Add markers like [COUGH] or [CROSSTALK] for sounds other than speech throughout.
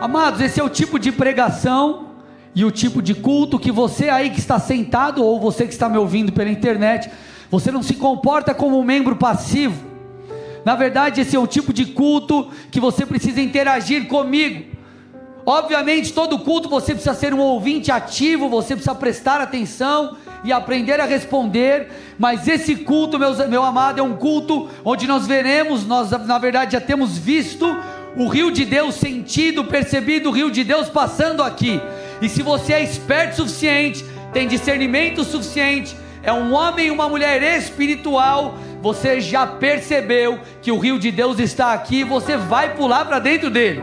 Amados, esse é o tipo de pregação e o tipo de culto que você aí que está sentado ou você que está me ouvindo pela internet, você não se comporta como um membro passivo. Na verdade, esse é o tipo de culto que você precisa interagir comigo. Obviamente, todo culto você precisa ser um ouvinte ativo, você precisa prestar atenção e aprender a responder. Mas esse culto, meus, meu amado, é um culto onde nós veremos, nós na verdade já temos visto o rio de Deus sentido, percebido o rio de Deus passando aqui. E se você é esperto o suficiente, tem discernimento suficiente, é um homem e uma mulher espiritual, você já percebeu que o rio de Deus está aqui, você vai pular para dentro dele.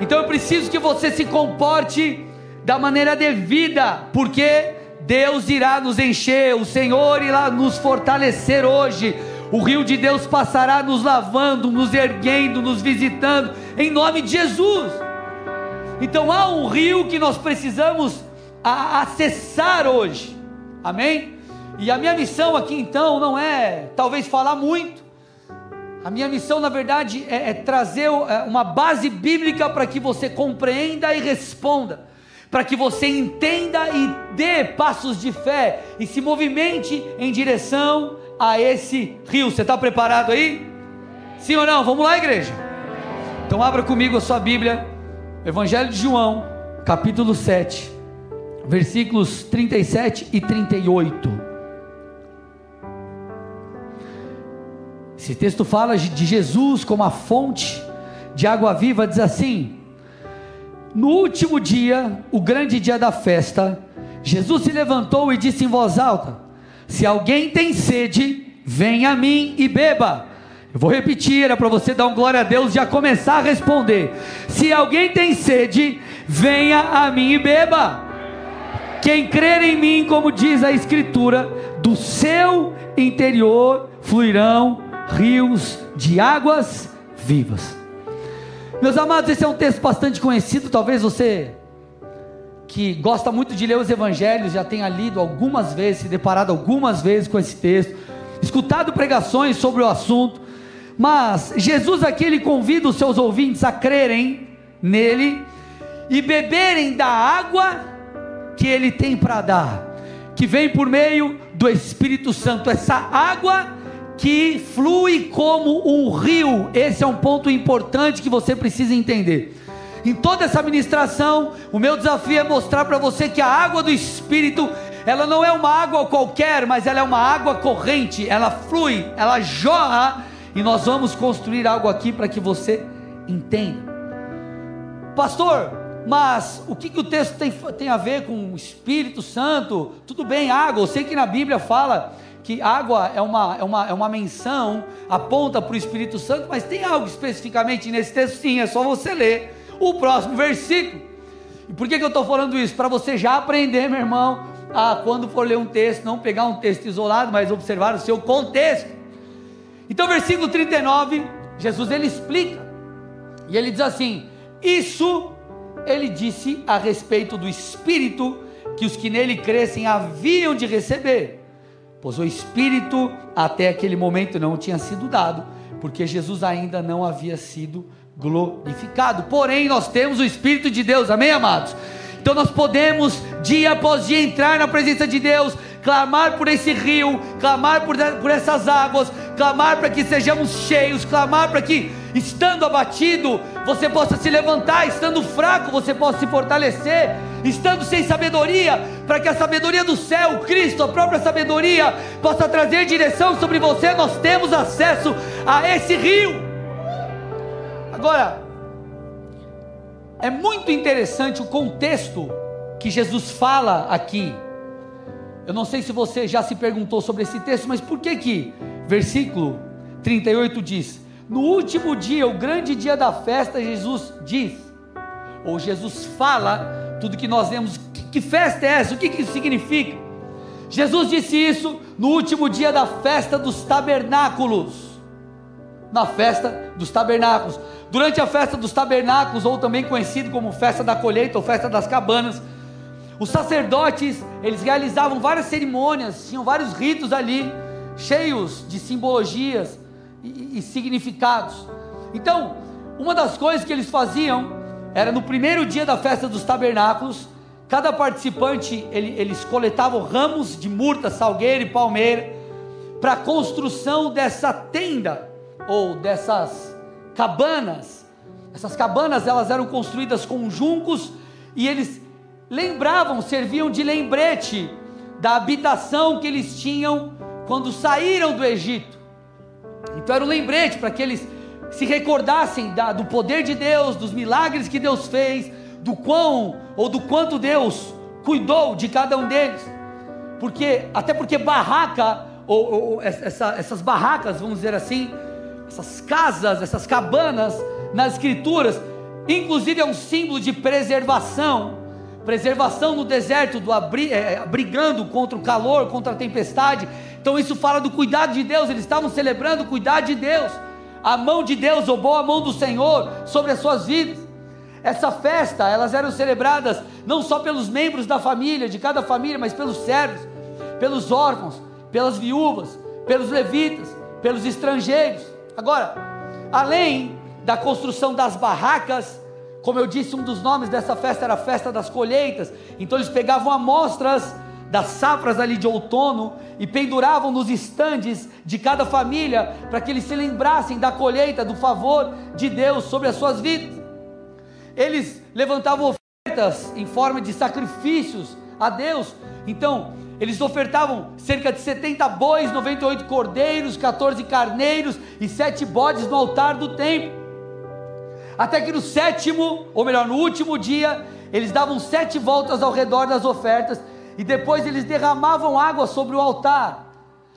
Então eu preciso que você se comporte da maneira devida, porque Deus irá nos encher, o Senhor irá nos fortalecer hoje. O rio de Deus passará nos lavando, nos erguendo, nos visitando, em nome de Jesus. Então há um rio que nós precisamos acessar hoje, amém? E a minha missão aqui então não é talvez falar muito, a minha missão na verdade é, é trazer é, uma base bíblica para que você compreenda e responda para que você entenda e dê passos de fé e se movimente em direção a esse rio. Você está preparado aí? Sim ou não? Vamos lá, igreja. Então abra comigo a sua Bíblia, Evangelho de João, capítulo 7, versículos 37 e 38. Esse texto fala de Jesus como a fonte de água viva, diz assim: no último dia, o grande dia da festa, Jesus se levantou e disse em voz alta: Se alguém tem sede, venha a mim e beba. Eu vou repetir, era para você dar um glória a Deus e já começar a responder. Se alguém tem sede, venha a mim e beba. Quem crer em mim, como diz a Escritura, do seu interior fluirão rios de águas vivas. Meus amados, esse é um texto bastante conhecido, talvez você que gosta muito de ler os evangelhos já tenha lido algumas vezes, se deparado algumas vezes com esse texto, escutado pregações sobre o assunto, mas Jesus aqui ele convida os seus ouvintes a crerem nele e beberem da água que ele tem para dar, que vem por meio do Espírito Santo. Essa água que flui como um rio. Esse é um ponto importante que você precisa entender. Em toda essa ministração, o meu desafio é mostrar para você que a água do Espírito, ela não é uma água qualquer, mas ela é uma água corrente, ela flui, ela jorra, e nós vamos construir algo aqui para que você entenda. Pastor, mas o que, que o texto tem, tem a ver com o Espírito Santo? Tudo bem, água, eu sei que na Bíblia fala que água é uma, é uma, é uma menção, aponta para o Espírito Santo, mas tem algo especificamente nesse texto? Sim, é só você ler o próximo versículo. E por que, que eu estou falando isso? Para você já aprender, meu irmão, a quando for ler um texto, não pegar um texto isolado, mas observar o seu contexto. Então, versículo 39, Jesus ele explica, e ele diz assim: Isso ele disse a respeito do Espírito que os que nele crescem haviam de receber pois o Espírito até aquele momento não tinha sido dado, porque Jesus ainda não havia sido glorificado. Porém, nós temos o Espírito de Deus, amém, amados? Então nós podemos, dia após dia, entrar na presença de Deus, clamar por esse rio, clamar por, por essas águas, clamar para que sejamos cheios, clamar para que, estando abatido, você possa se levantar, estando fraco, você possa se fortalecer estando sem sabedoria, para que a sabedoria do céu, Cristo, a própria sabedoria, possa trazer direção sobre você, nós temos acesso a esse rio. Agora, é muito interessante o contexto que Jesus fala aqui. Eu não sei se você já se perguntou sobre esse texto, mas por que que versículo 38 diz: No último dia, o grande dia da festa, Jesus diz, ou Jesus fala tudo que nós vemos. Que, que festa é essa? O que, que isso significa? Jesus disse isso no último dia da festa dos tabernáculos. Na festa dos tabernáculos. Durante a festa dos tabernáculos, ou também conhecido como festa da colheita ou festa das cabanas, os sacerdotes, eles realizavam várias cerimônias, tinham vários ritos ali, cheios de simbologias e, e significados. Então, uma das coisas que eles faziam era no primeiro dia da festa dos tabernáculos. Cada participante ele, eles coletavam ramos de murta, salgueiro e palmeira para a construção dessa tenda ou dessas cabanas. Essas cabanas elas eram construídas com juncos e eles lembravam, serviam de lembrete da habitação que eles tinham quando saíram do Egito. Então era um lembrete para que eles se recordassem da, do poder de Deus, dos milagres que Deus fez, do quão ou do quanto Deus cuidou de cada um deles. Porque até porque barraca ou, ou essa, essas barracas, vamos dizer assim, essas casas, essas cabanas nas escrituras, inclusive é um símbolo de preservação, preservação no deserto, do abri, é, abrigando contra o calor, contra a tempestade. Então isso fala do cuidado de Deus. Eles estavam celebrando o cuidado de Deus, a mão de Deus, ou boa mão do Senhor sobre as suas vidas. Essa festa, elas eram celebradas não só pelos membros da família, de cada família, mas pelos servos, pelos órfãos, pelas viúvas, pelos levitas, pelos estrangeiros. Agora, além da construção das barracas, como eu disse, um dos nomes dessa festa era a festa das colheitas. Então eles pegavam amostras das safras ali de outono e penduravam nos estandes de cada família para que eles se lembrassem da colheita, do favor de Deus sobre as suas vidas eles levantavam ofertas em forma de sacrifícios a Deus. Então, eles ofertavam cerca de 70 bois, 98 cordeiros, 14 carneiros e 7 bodes no altar do templo. Até que no sétimo, ou melhor, no último dia, eles davam sete voltas ao redor das ofertas e depois eles derramavam água sobre o altar,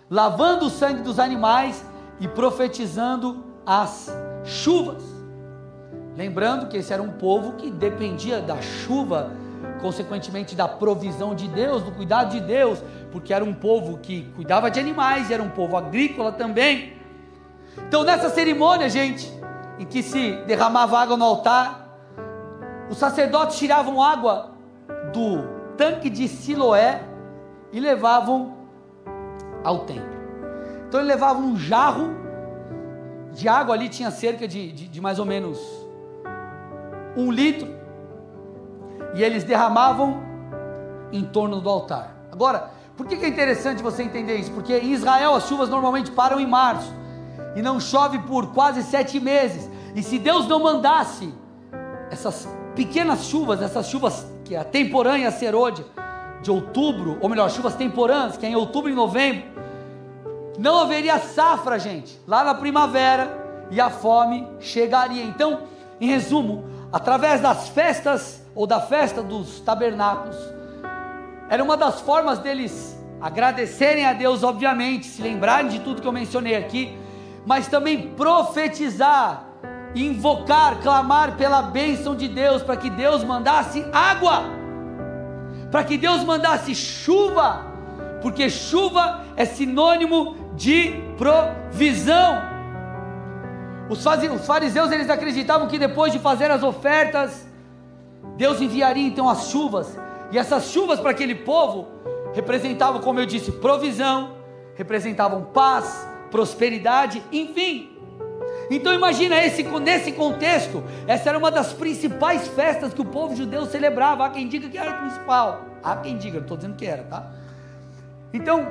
lavando o sangue dos animais e profetizando as chuvas. Lembrando que esse era um povo que dependia da chuva, consequentemente da provisão de Deus, do cuidado de Deus, porque era um povo que cuidava de animais, era um povo agrícola também. Então, nessa cerimônia, gente, em que se derramava água no altar, os sacerdotes tiravam água do tanque de Siloé e levavam ao templo. Então, ele levava um jarro de água ali, tinha cerca de, de, de mais ou menos um litro, e eles derramavam em torno do altar. Agora, por que, é interessante você entender isso? Porque em Israel as chuvas normalmente param em março, e não chove por quase sete meses, e se Deus não mandasse essas pequenas chuvas, essas chuvas que é a temporânea serôdia, de outubro, ou melhor, chuvas temporãs, que é em outubro e novembro, não haveria safra, gente, lá na primavera, e a fome chegaria. Então, em resumo, através das festas ou da festa dos tabernáculos, era uma das formas deles agradecerem a Deus, obviamente, se lembrarem de tudo que eu mencionei aqui, mas também profetizar, invocar, clamar pela bênção de Deus, para que Deus mandasse água, para que Deus mandasse chuva, porque chuva é sinônimo de provisão. Os fariseus eles acreditavam que depois de fazer as ofertas, Deus enviaria então as chuvas, e essas chuvas para aquele povo representavam, como eu disse, provisão, representavam paz, prosperidade, enfim. Então imagina esse, nesse contexto, essa era uma das principais festas que o povo judeu celebrava. Há quem diga que era a principal, há quem diga, não estou dizendo que era, tá? Então,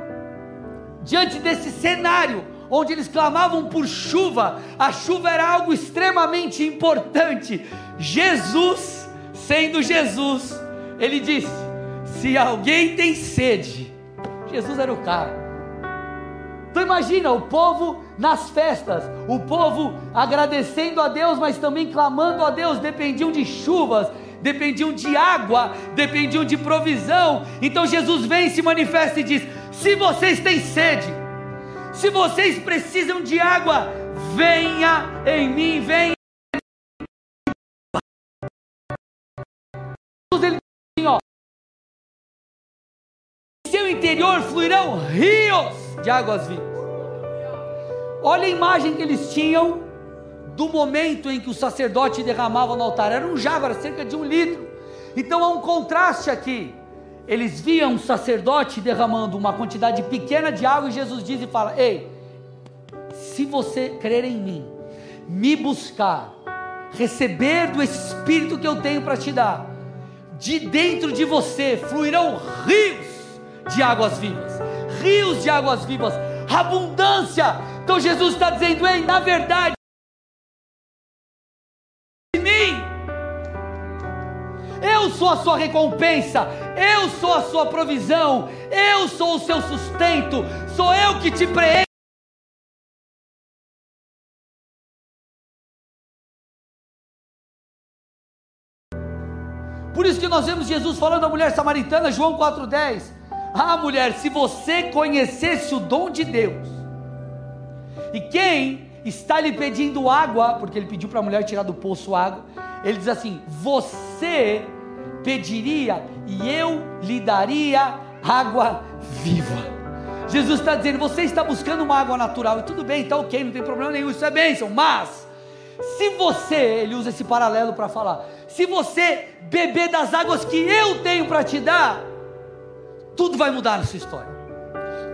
diante desse cenário, onde eles clamavam por chuva, a chuva era algo extremamente importante. Jesus, sendo Jesus, ele disse: Se alguém tem sede, Jesus era o cara. Então imagina o povo nas festas, o povo agradecendo a Deus, mas também clamando a Deus, dependiam de chuvas, dependiam de água, dependiam de provisão. Então Jesus vem, se manifesta e diz: Se vocês têm sede, se vocês precisam de água, venha em mim, venha. Interior fluirão rios de águas vivas. Olha a imagem que eles tinham do momento em que o sacerdote derramava no altar. Era um era cerca de um litro. Então há um contraste aqui eles viam um sacerdote derramando uma quantidade pequena de água e Jesus diz e fala: Ei, se você crer em mim, me buscar, receber do Espírito que eu tenho para te dar, de dentro de você fluirão rios de águas vivas rios de águas vivas, abundância. Então Jesus está dizendo: ei, na verdade, em mim, eu sou a sua recompensa, eu sou a sua provisão, eu sou o seu sustento, sou eu que te preencho. Por isso que nós vemos Jesus falando à mulher samaritana, João 4,10. Ah, mulher, se você conhecesse o dom de Deus, e quem está lhe pedindo água, porque ele pediu para a mulher tirar do poço água, ele diz assim: Você pediria e eu lhe daria água viva. Jesus está dizendo: Você está buscando uma água natural, e tudo bem, está ok, não tem problema nenhum, isso é bênção, mas se você, ele usa esse paralelo para falar, se você beber das águas que eu tenho para te dar, tudo vai mudar na sua história.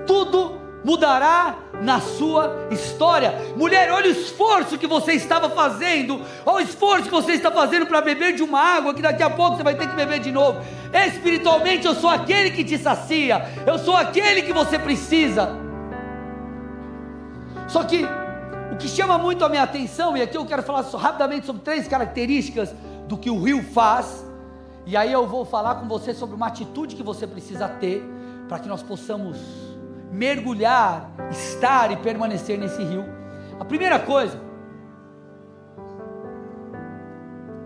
Tudo mudará na sua história. Mulher, olha o esforço que você estava fazendo, olha o esforço que você está fazendo para beber de uma água que daqui a pouco você vai ter que beber de novo. Espiritualmente, eu sou aquele que te sacia, eu sou aquele que você precisa. Só que o que chama muito a minha atenção, e aqui eu quero falar rapidamente sobre três características do que o rio faz e aí eu vou falar com você sobre uma atitude que você precisa ter para que nós possamos mergulhar, estar e permanecer nesse rio. A primeira coisa,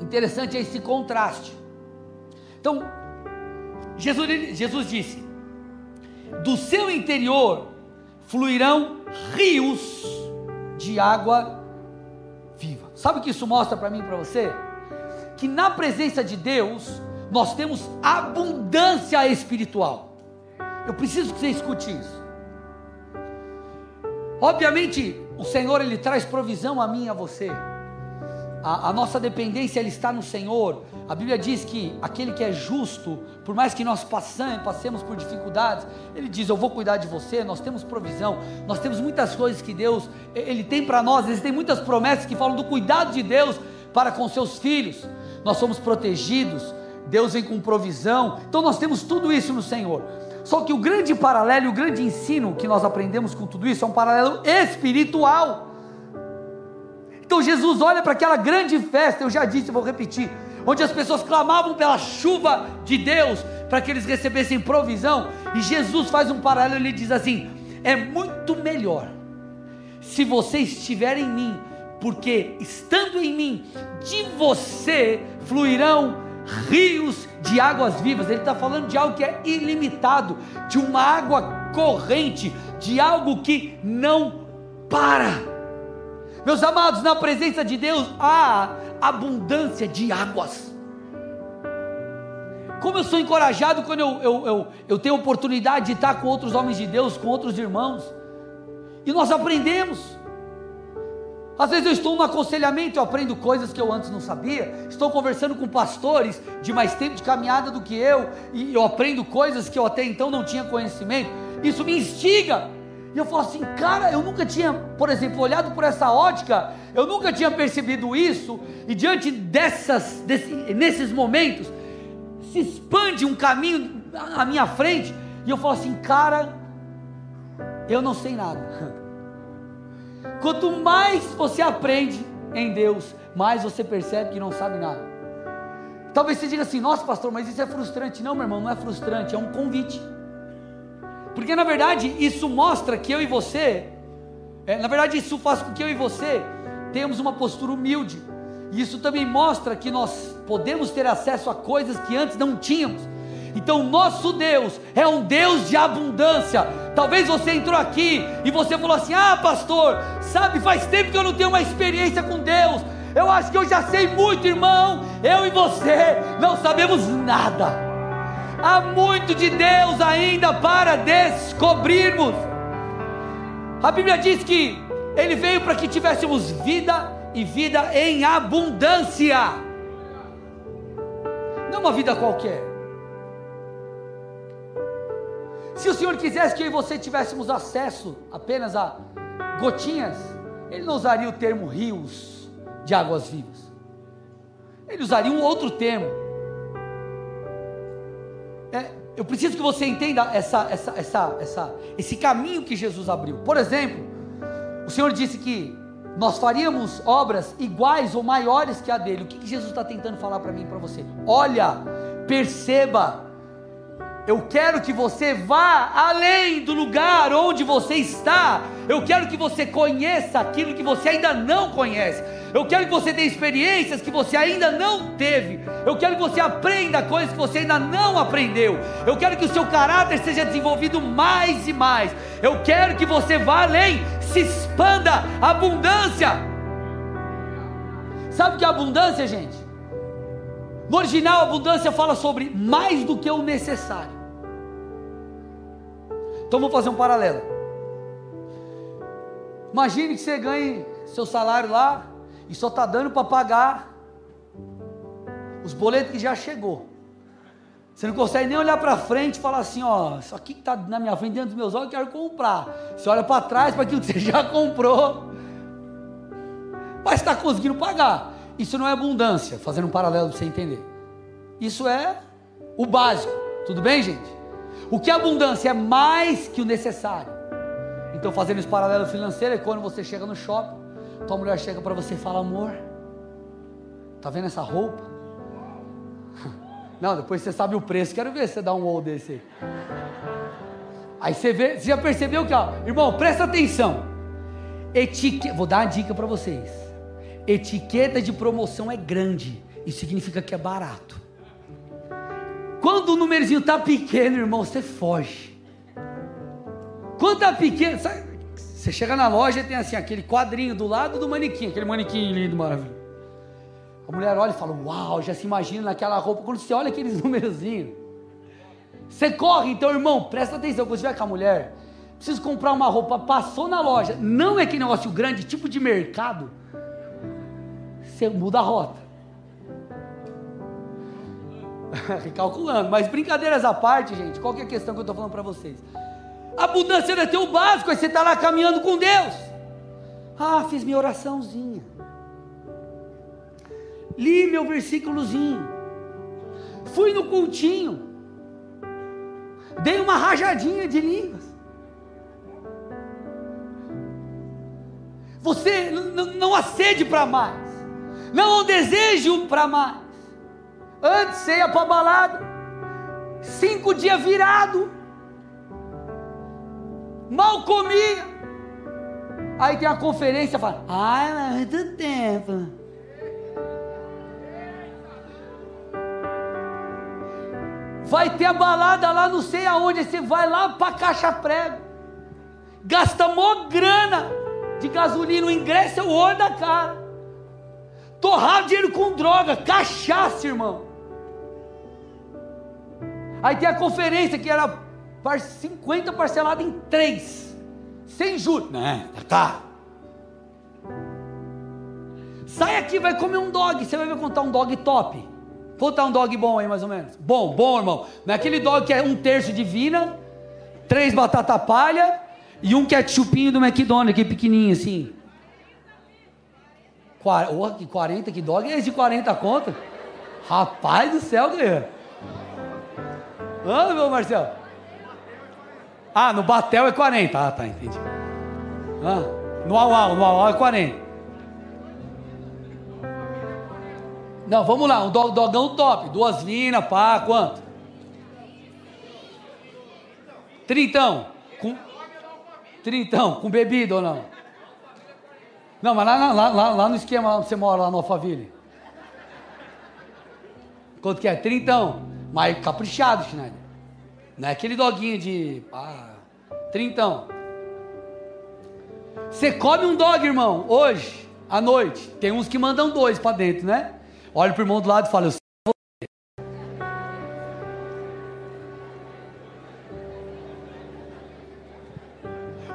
interessante é esse contraste. Então, Jesus, Jesus disse: do seu interior fluirão rios de água viva. Sabe o que isso mostra para mim e para você? Que na presença de Deus, nós temos abundância espiritual. Eu preciso que você escute isso. Obviamente, o Senhor ele traz provisão a mim e a você. A, a, nossa dependência ele está no Senhor. A Bíblia diz que aquele que é justo, por mais que nós passemos, passemos por dificuldades, ele diz: Eu vou cuidar de você. Nós temos provisão, nós temos muitas coisas que Deus ele tem para nós. Existem muitas promessas que falam do cuidado de Deus para com seus filhos. Nós somos protegidos, Deus vem com provisão. Então nós temos tudo isso no Senhor. Só que o grande paralelo, o grande ensino que nós aprendemos com tudo isso é um paralelo espiritual. Então Jesus olha para aquela grande festa, eu já disse, vou repetir, onde as pessoas clamavam pela chuva de Deus para que eles recebessem provisão, e Jesus faz um paralelo, ele diz assim: é muito melhor se você estiver em mim, porque estando em mim, de você fluirão rios de águas vivas. Ele está falando de algo que é ilimitado, de uma água corrente, de algo que não para. Meus amados, na presença de Deus há abundância de águas. Como eu sou encorajado quando eu, eu, eu, eu tenho oportunidade de estar com outros homens de Deus, com outros irmãos, e nós aprendemos. Às vezes eu estou no aconselhamento, eu aprendo coisas que eu antes não sabia. Estou conversando com pastores de mais tempo de caminhada do que eu, e eu aprendo coisas que eu até então não tinha conhecimento. Isso me instiga. E eu falo assim, cara, eu nunca tinha, por exemplo, olhado por essa ótica, eu nunca tinha percebido isso, e diante dessas, desse, nesses momentos, se expande um caminho à minha frente, e eu falo assim, cara, eu não sei nada. [LAUGHS] Quanto mais você aprende em Deus, mais você percebe que não sabe nada. Talvez você diga assim: nossa, pastor, mas isso é frustrante. Não, meu irmão, não é frustrante, é um convite. Porque na verdade isso mostra que eu e você, é, na verdade isso faz com que eu e você tenhamos uma postura humilde. E isso também mostra que nós podemos ter acesso a coisas que antes não tínhamos. Então, nosso Deus é um Deus de abundância. Talvez você entrou aqui e você falou assim: Ah, pastor, sabe, faz tempo que eu não tenho uma experiência com Deus. Eu acho que eu já sei muito, irmão. Eu e você não sabemos nada. Há muito de Deus ainda para descobrirmos. A Bíblia diz que Ele veio para que tivéssemos vida e vida em abundância. Não uma vida qualquer. Se o Senhor quisesse que eu e você tivéssemos acesso apenas a gotinhas, Ele não usaria o termo rios de águas vivas. Ele usaria um outro termo. É, eu preciso que você entenda essa, essa, essa, essa, esse caminho que Jesus abriu. Por exemplo, o Senhor disse que nós faríamos obras iguais ou maiores que a dele. O que, que Jesus está tentando falar para mim e para você? Olha, perceba, eu quero que você vá além do lugar onde você está. Eu quero que você conheça aquilo que você ainda não conhece. Eu quero que você tenha experiências que você ainda não teve. Eu quero que você aprenda coisas que você ainda não aprendeu. Eu quero que o seu caráter seja desenvolvido mais e mais. Eu quero que você vá além, se expanda. Abundância. Sabe o que é abundância, gente? No original, abundância fala sobre mais do que o necessário. Então vamos fazer um paralelo. Imagine que você ganhe seu salário lá e só está dando para pagar os boletos que já chegou. Você não consegue nem olhar para frente e falar assim, ó, isso aqui que está na minha frente dentro dos meus olhos, eu quero comprar. Você olha para trás para aquilo que você [LAUGHS] já comprou, mas está conseguindo pagar. Isso não é abundância, fazendo um paralelo para você entender. Isso é o básico. Tudo bem, gente? O que é abundância é mais que o necessário. Então, fazendo esse paralelo financeiro, é quando você chega no shopping, tua mulher chega para você e fala: Amor, tá vendo essa roupa? [LAUGHS] Não, depois você sabe o preço. Quero ver se você dá um ou desse aí. Aí você vê, você já percebeu que, ó, irmão, presta atenção. Etiqueta, vou dar uma dica para vocês. Etiqueta de promoção é grande. Isso significa que é barato. Quando o númerozinho está pequeno, irmão, você foge. Quando está pequeno, sabe, você chega na loja e tem assim, aquele quadrinho do lado do manequim, aquele manequim lindo, maravilhoso. A mulher olha e fala, uau, já se imagina naquela roupa. Quando você olha aqueles [LAUGHS] númerozinhos, você corre, então, irmão, presta atenção, quando você vai com a mulher, precisa comprar uma roupa, passou na loja, não é que negócio grande, tipo de mercado, você muda a rota. [LAUGHS] Recalculando, mas brincadeiras à parte, gente, qual é a questão que eu estou falando para vocês? Abundância é ter o básico, aí você está lá caminhando com Deus. Ah, fiz minha oraçãozinha. Li meu versículozinho. Fui no cultinho. Dei uma rajadinha de línguas. Você não há sede para mais. Não há desejo para mais. Antes você ia para balada, cinco dias virado, mal comia. Aí tem a conferência, fala, ai, mas muito tempo. Vai ter a balada lá, não sei aonde, você vai lá para caixa prego, gasta mó grana de gasolina, o ingresso é o olho da cara. Torrar dinheiro com droga, cachaça, irmão. Aí tem a conferência que era 50 parcelado em 3, sem juros. Né? Tá. Sai aqui, vai comer um dog. Você vai ver contar um dog top. Contar um dog bom aí, mais ou menos. Bom, bom, irmão. Não é aquele dog que é um terço de vina, três batata palha e um ketchupinho do McDonald's, aquele pequenininho assim. Oh, que 40, que dog é esse de 40 conta? Rapaz do céu, guerreiro. Ah, meu Marcelo. Ah, no Batel é 40. Ah, tá, entendi. Ah, no Auau, no Auau é 40. Não, vamos lá, um dogão top. Duas vinas, pá, quanto? Trintão. Com... Trintão, com bebida ou não? Não, mas lá, lá, lá, lá no esquema onde você mora, lá no Alphaville. Quanto que é? Trintão. Mas caprichado, Schneider. Não é aquele doguinho de. Ah, trintão. Você come um dog, irmão, hoje, à noite. Tem uns que mandam dois para dentro, né? Olha pro irmão do lado e fala: Eu você.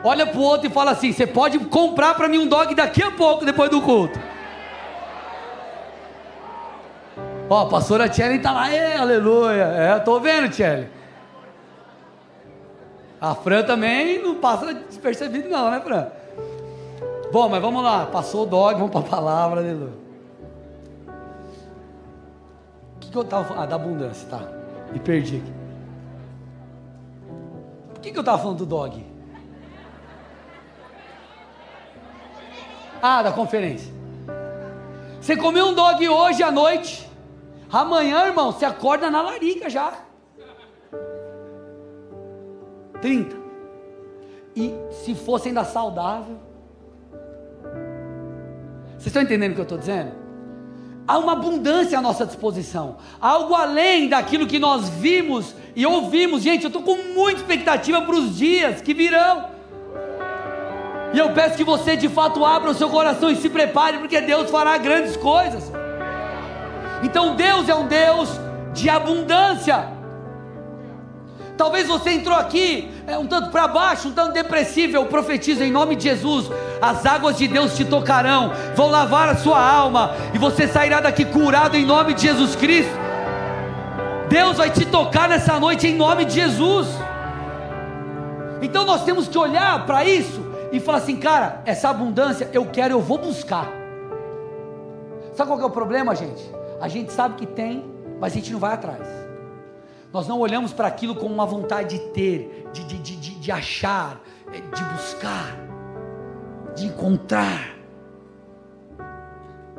Olha pro outro e fala assim: Você pode comprar para mim um dog daqui a pouco, depois do culto. Ó, a pastora Tchelle tá lá, é, aleluia. É, tô vendo, Tchelle. A Fran também não passa despercebido, não, né, Fran? Bom, mas vamos lá. Passou o dog, vamos para a palavra, aleluia. que, que eu estava falando? Ah, da abundância, tá. Me perdi aqui. Por que, que eu estava falando do dog? Ah, da conferência. Você comeu um dog hoje à noite. Amanhã, irmão, você acorda na larica já. 30. E se fosse ainda saudável. Vocês estão entendendo o que eu estou dizendo? Há uma abundância à nossa disposição, algo além daquilo que nós vimos e ouvimos. Gente, eu estou com muita expectativa para os dias que virão. E eu peço que você de fato abra o seu coração e se prepare, porque Deus fará grandes coisas. Então Deus é um Deus de abundância. Talvez você entrou aqui é, um tanto para baixo, um tanto depressivo. Eu profetizo em nome de Jesus: as águas de Deus te tocarão, vão lavar a sua alma, e você sairá daqui curado em nome de Jesus Cristo. Deus vai te tocar nessa noite em nome de Jesus. Então nós temos que olhar para isso e falar assim, cara, essa abundância eu quero, eu vou buscar. Sabe qual é o problema, gente? A gente sabe que tem, mas a gente não vai atrás. Nós não olhamos para aquilo com uma vontade de ter, de, de, de, de achar, é, de buscar, de encontrar.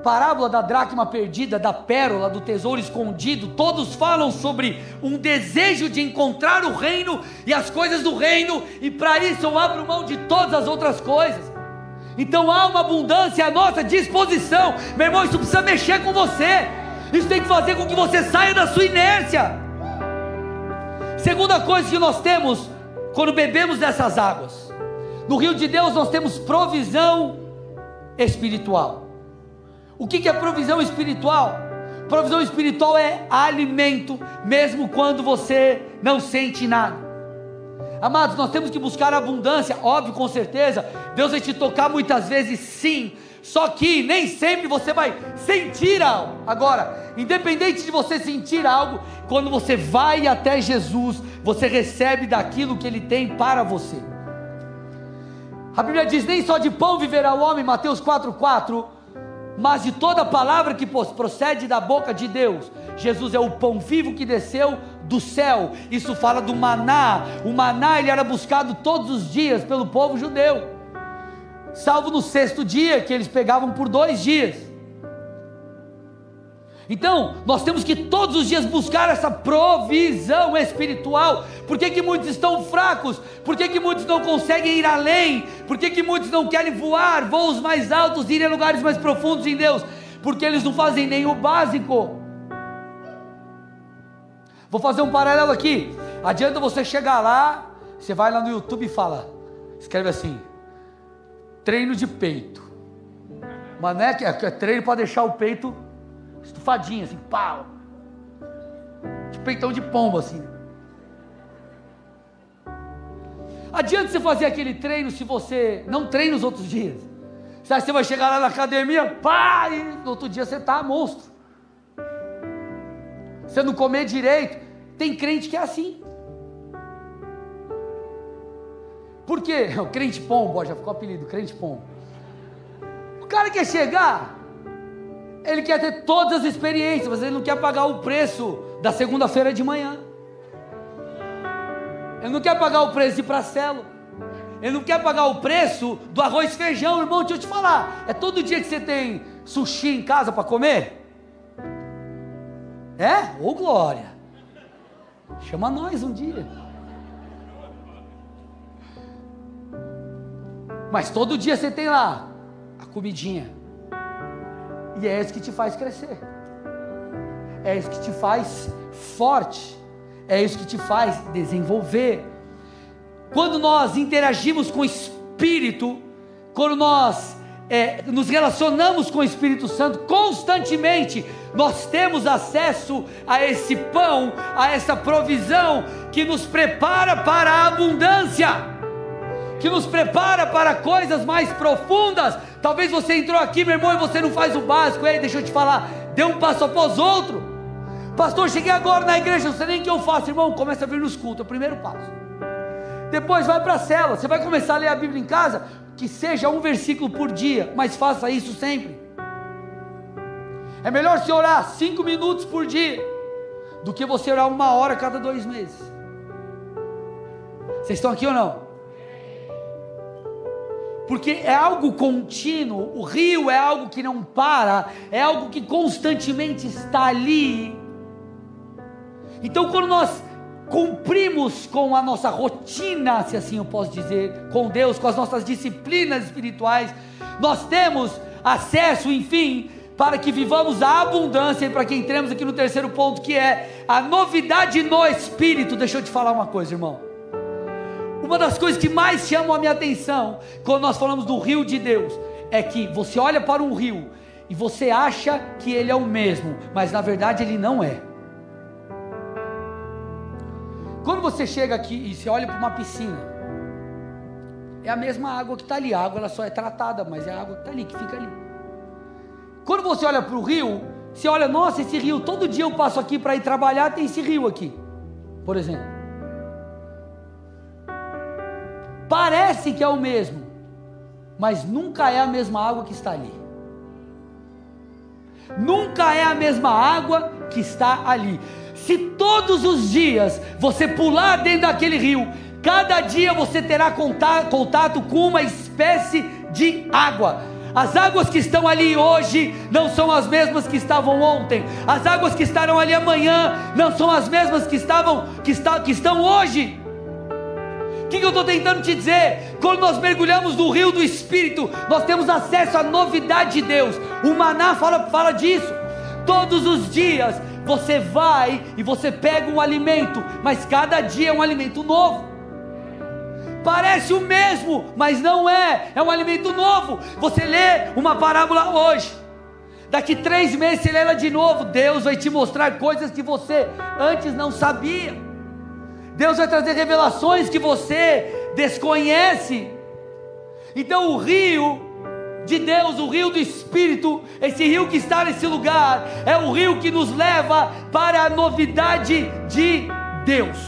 Parábola da dracma perdida, da pérola, do tesouro escondido, todos falam sobre um desejo de encontrar o reino e as coisas do reino, e para isso eu abro mão de todas as outras coisas. Então há uma abundância à nossa disposição, meu irmão. Isso precisa mexer com você. Isso tem que fazer com que você saia da sua inércia. Segunda coisa que nós temos quando bebemos dessas águas. No rio de Deus nós temos provisão espiritual. O que é provisão espiritual? Provisão espiritual é alimento, mesmo quando você não sente nada. Amados, nós temos que buscar abundância, óbvio, com certeza. Deus vai te tocar muitas vezes, sim, só que nem sempre você vai sentir algo. Agora, independente de você sentir algo, quando você vai até Jesus, você recebe daquilo que Ele tem para você. A Bíblia diz: nem só de pão viverá o homem, Mateus 4,4, mas de toda palavra que procede da boca de Deus. Jesus é o pão vivo que desceu do céu. Isso fala do maná. O maná ele era buscado todos os dias pelo povo judeu salvo no sexto dia, que eles pegavam por dois dias. Então, nós temos que todos os dias buscar essa provisão espiritual. Por que, que muitos estão fracos? Por que, que muitos não conseguem ir além? Por que, que muitos não querem voar voos mais altos, ir a lugares mais profundos em Deus? Porque eles não fazem nem o básico. Vou fazer um paralelo aqui. Adianta você chegar lá, você vai lá no YouTube e fala, escreve assim: treino de peito. Mas é que é, é treino para deixar o peito estufadinho, assim, pau. De peitão de pombo, assim. Adianta você fazer aquele treino se você não treina os outros dias. Você vai chegar lá na academia, pá, e no outro dia você está monstro. Você não comer direito. Tem crente que é assim. Por quê? [LAUGHS] O crente pombo, já ficou apelido, crente pombo. O cara quer chegar, ele quer ter todas as experiências, mas ele não quer pagar o preço da segunda-feira de manhã. Ele não quer pagar o preço de pracelo. Ele não quer pagar o preço do arroz e feijão, irmão. Deixa eu te falar. É todo dia que você tem sushi em casa para comer? É? Ô glória! Chama nós um dia. Mas todo dia você tem lá a comidinha. E é isso que te faz crescer. É isso que te faz forte. É isso que te faz desenvolver. Quando nós interagimos com o Espírito, quando nós é, nos relacionamos com o Espírito Santo constantemente, nós temos acesso a esse pão, a essa provisão que nos prepara para a abundância que nos prepara para coisas mais profundas. Talvez você entrou aqui, meu irmão, e você não faz o básico. Ei, deixa eu te falar, dê um passo após outro. Pastor, cheguei agora na igreja, não sei nem o que eu faço, irmão. Começa a vir nos cultos, é o primeiro passo. Depois vai para a cela, você vai começar a ler a Bíblia em casa, que seja um versículo por dia, mas faça isso sempre. É melhor se orar cinco minutos por dia do que você orar uma hora cada dois meses. Vocês estão aqui ou não? Porque é algo contínuo, o rio é algo que não para, é algo que constantemente está ali. Então, quando nós cumprimos com a nossa rotina, se assim eu posso dizer, com Deus, com as nossas disciplinas espirituais, nós temos acesso, enfim, para que vivamos a abundância e para que entremos aqui no terceiro ponto, que é a novidade no espírito. Deixa eu te falar uma coisa, irmão. Uma das coisas que mais chamam a minha atenção quando nós falamos do rio de Deus é que você olha para um rio e você acha que ele é o mesmo, mas na verdade ele não é. Quando você chega aqui e você olha para uma piscina, é a mesma água que está ali, a água ela só é tratada, mas é a água que está ali, que fica ali. Quando você olha para o rio, você olha, nossa, esse rio, todo dia eu passo aqui para ir trabalhar, tem esse rio aqui, por exemplo. Parece que é o mesmo, mas nunca é a mesma água que está ali. Nunca é a mesma água que está ali. Se todos os dias você pular dentro daquele rio, cada dia você terá contato com uma espécie de água. As águas que estão ali hoje não são as mesmas que estavam ontem. As águas que estarão ali amanhã não são as mesmas que estavam que, está, que estão hoje. Que, que eu estou tentando te dizer? Quando nós mergulhamos no rio do Espírito, nós temos acesso à novidade de Deus. O maná fala, fala disso. Todos os dias você vai e você pega um alimento, mas cada dia é um alimento novo. Parece o mesmo, mas não é, é um alimento novo. Você lê uma parábola hoje, daqui três meses você lê ela de novo. Deus vai te mostrar coisas que você antes não sabia. Deus vai trazer revelações que você desconhece. Então o rio de Deus, o rio do Espírito, esse rio que está nesse lugar, é o rio que nos leva para a novidade de Deus.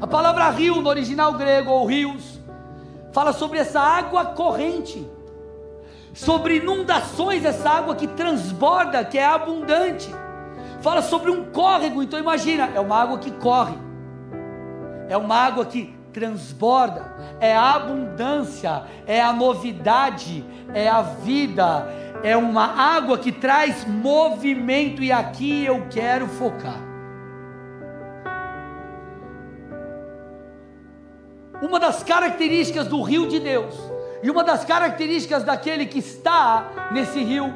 A palavra rio no original grego, ou rios, fala sobre essa água corrente, sobre inundações, essa água que transborda, que é abundante. Fala sobre um córrego, então imagina, é uma água que corre, é uma água que transborda, é a abundância, é a novidade, é a vida, é uma água que traz movimento, e aqui eu quero focar. Uma das características do rio de Deus, e uma das características daquele que está nesse rio,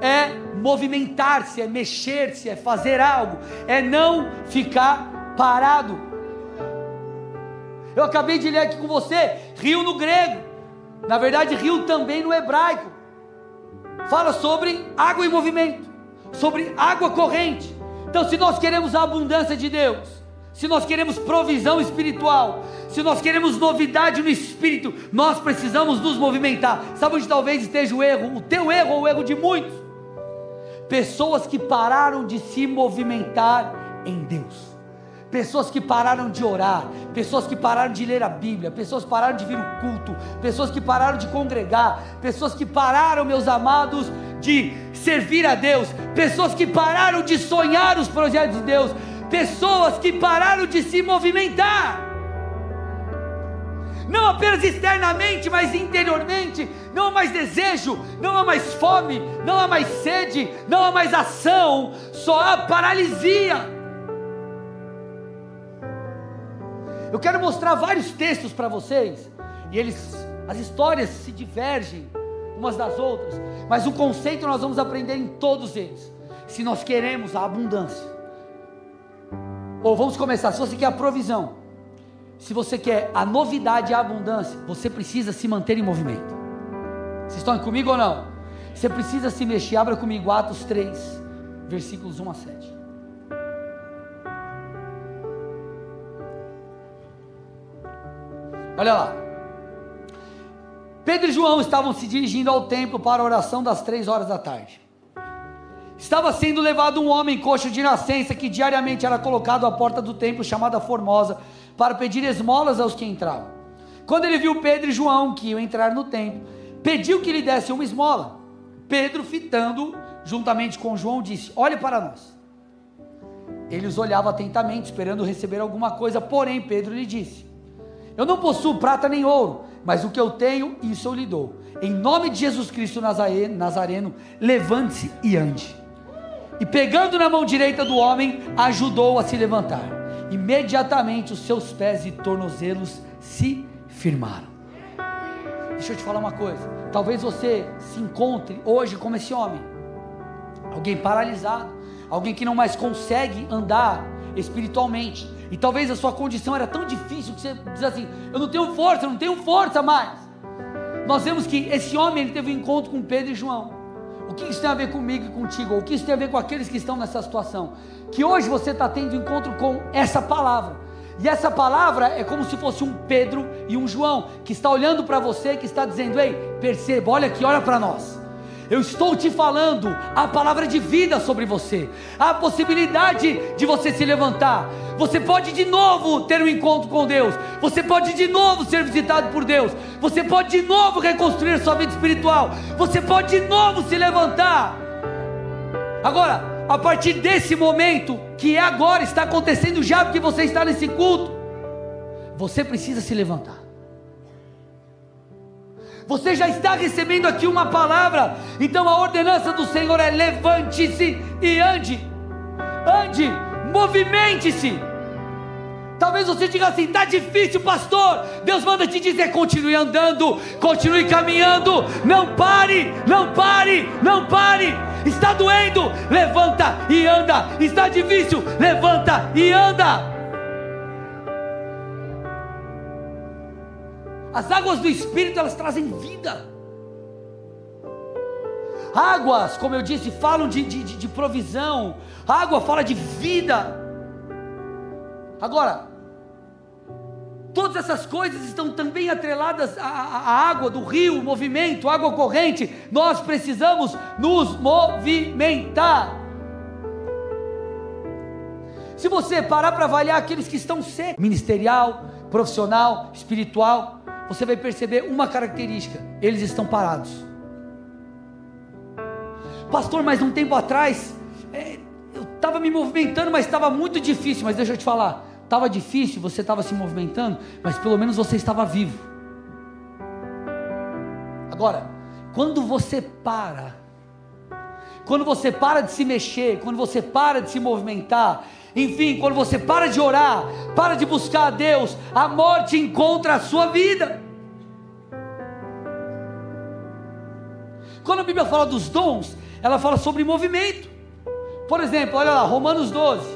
é movimentar-se, é mexer-se, é fazer algo, é não ficar parado. Eu acabei de ler aqui com você, rio no grego. Na verdade, rio também no hebraico. Fala sobre água em movimento, sobre água corrente. Então, se nós queremos a abundância de Deus, se nós queremos provisão espiritual, se nós queremos novidade no espírito, nós precisamos nos movimentar. Sabe onde talvez esteja o erro? O teu erro ou o erro de muitos? Pessoas que pararam de se movimentar em Deus. Pessoas que pararam de orar, pessoas que pararam de ler a Bíblia, pessoas que pararam de vir o culto, pessoas que pararam de congregar, pessoas que pararam, meus amados, de servir a Deus, pessoas que pararam de sonhar os projetos de Deus, pessoas que pararam de se movimentar. Não apenas externamente, mas interiormente. Não há mais desejo, não há mais fome, não há mais sede, não há mais ação, só há paralisia. Eu quero mostrar vários textos para vocês, e eles, as histórias se divergem umas das outras, mas o conceito nós vamos aprender em todos eles. Se nós queremos a abundância, ou vamos começar, se você quer a provisão, se você quer a novidade e a abundância, você precisa se manter em movimento. Vocês estão comigo ou não? Você precisa se mexer. Abra comigo Atos 3, versículos 1 a 7. Olha lá. Pedro e João estavam se dirigindo ao templo para a oração das três horas da tarde. Estava sendo levado um homem coxo de nascença que diariamente era colocado à porta do templo chamada Formosa para pedir esmolas aos que entravam. Quando ele viu Pedro e João que iam entrar no templo, pediu que lhe desse uma esmola. Pedro, fitando juntamente com João, disse: Olhe para nós. Ele os olhava atentamente, esperando receber alguma coisa, porém Pedro lhe disse: Eu não possuo prata nem ouro, mas o que eu tenho, isso eu lhe dou. Em nome de Jesus Cristo Nazareno, levante-se e ande. E pegando na mão direita do homem, ajudou a se levantar. Imediatamente os seus pés e tornozelos se firmaram. Deixa eu te falar uma coisa. Talvez você se encontre hoje como esse homem, alguém paralisado, alguém que não mais consegue andar espiritualmente. E talvez a sua condição era tão difícil que você diz assim: Eu não tenho força, eu não tenho força mais. Nós vemos que esse homem ele teve um encontro com Pedro e João. O que isso tem a ver comigo e contigo? O que isso tem a ver com aqueles que estão nessa situação? Que hoje você está tendo encontro com essa palavra. E essa palavra é como se fosse um Pedro e um João que está olhando para você, que está dizendo: Ei, perceba, olha aqui, olha para nós. Eu estou te falando a palavra de vida sobre você, a possibilidade de você se levantar. Você pode de novo ter um encontro com Deus, você pode de novo ser visitado por Deus, você pode de novo reconstruir sua vida espiritual, você pode de novo se levantar. Agora, a partir desse momento, que é agora, está acontecendo já porque você está nesse culto, você precisa se levantar. Você já está recebendo aqui uma palavra, então a ordenança do Senhor é: levante-se e ande, ande, movimente-se. Talvez você diga assim: está difícil, pastor. Deus manda te dizer: continue andando, continue caminhando, não pare, não pare, não pare. Está doendo? Levanta e anda. Está difícil? Levanta e anda. As águas do Espírito elas trazem vida. Águas, como eu disse, falam de, de, de provisão. água fala de vida. Agora, Todas essas coisas estão também atreladas à, à, água do rio, movimento, água corrente. Nós precisamos nos movimentar. Se você parar para avaliar aqueles que estão secos, ministerial, profissional, espiritual, você vai perceber uma característica: eles estão parados. Pastor, mas um tempo atrás, é, eu estava me movimentando, mas estava muito difícil. Mas deixa eu te falar, Estava difícil, você estava se movimentando, mas pelo menos você estava vivo. Agora, quando você para, quando você para de se mexer, quando você para de se movimentar, enfim, quando você para de orar, para de buscar a Deus, a morte encontra a sua vida. Quando a Bíblia fala dos dons, ela fala sobre movimento. Por exemplo, olha lá, Romanos 12,